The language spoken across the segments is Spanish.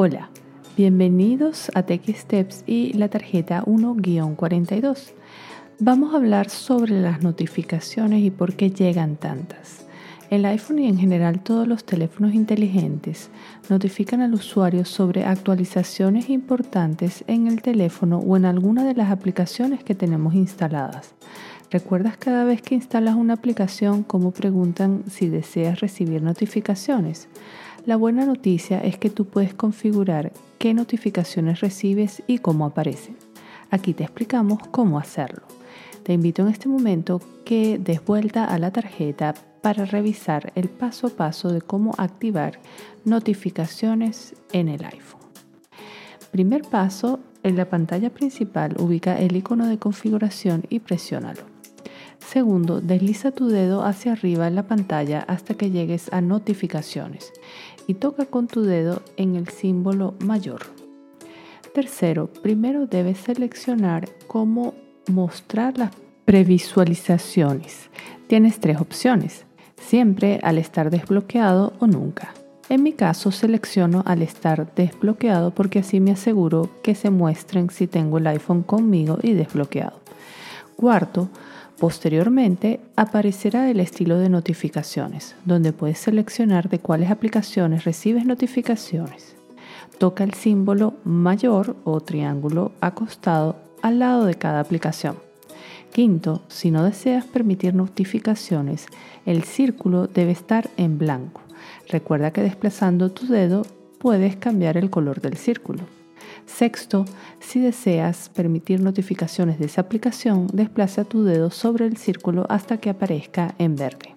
Hola, bienvenidos a Tech Steps y la tarjeta 1-42. Vamos a hablar sobre las notificaciones y por qué llegan tantas. El iPhone y en general todos los teléfonos inteligentes notifican al usuario sobre actualizaciones importantes en el teléfono o en alguna de las aplicaciones que tenemos instaladas. ¿Recuerdas cada vez que instalas una aplicación cómo preguntan si deseas recibir notificaciones? La buena noticia es que tú puedes configurar qué notificaciones recibes y cómo aparecen. Aquí te explicamos cómo hacerlo. Te invito en este momento que des vuelta a la tarjeta para revisar el paso a paso de cómo activar notificaciones en el iPhone. Primer paso, en la pantalla principal ubica el icono de configuración y presiónalo. Segundo, desliza tu dedo hacia arriba en la pantalla hasta que llegues a notificaciones y toca con tu dedo en el símbolo mayor. Tercero, primero debes seleccionar cómo mostrar las previsualizaciones. Tienes tres opciones, siempre al estar desbloqueado o nunca. En mi caso selecciono al estar desbloqueado porque así me aseguro que se muestren si tengo el iPhone conmigo y desbloqueado. Cuarto, Posteriormente aparecerá el estilo de notificaciones, donde puedes seleccionar de cuáles aplicaciones recibes notificaciones. Toca el símbolo mayor o triángulo acostado al lado de cada aplicación. Quinto, si no deseas permitir notificaciones, el círculo debe estar en blanco. Recuerda que desplazando tu dedo puedes cambiar el color del círculo. Sexto, si deseas permitir notificaciones de esa aplicación, desplaza tu dedo sobre el círculo hasta que aparezca en verde.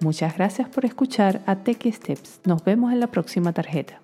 Muchas gracias por escuchar a Tech Steps. Nos vemos en la próxima tarjeta.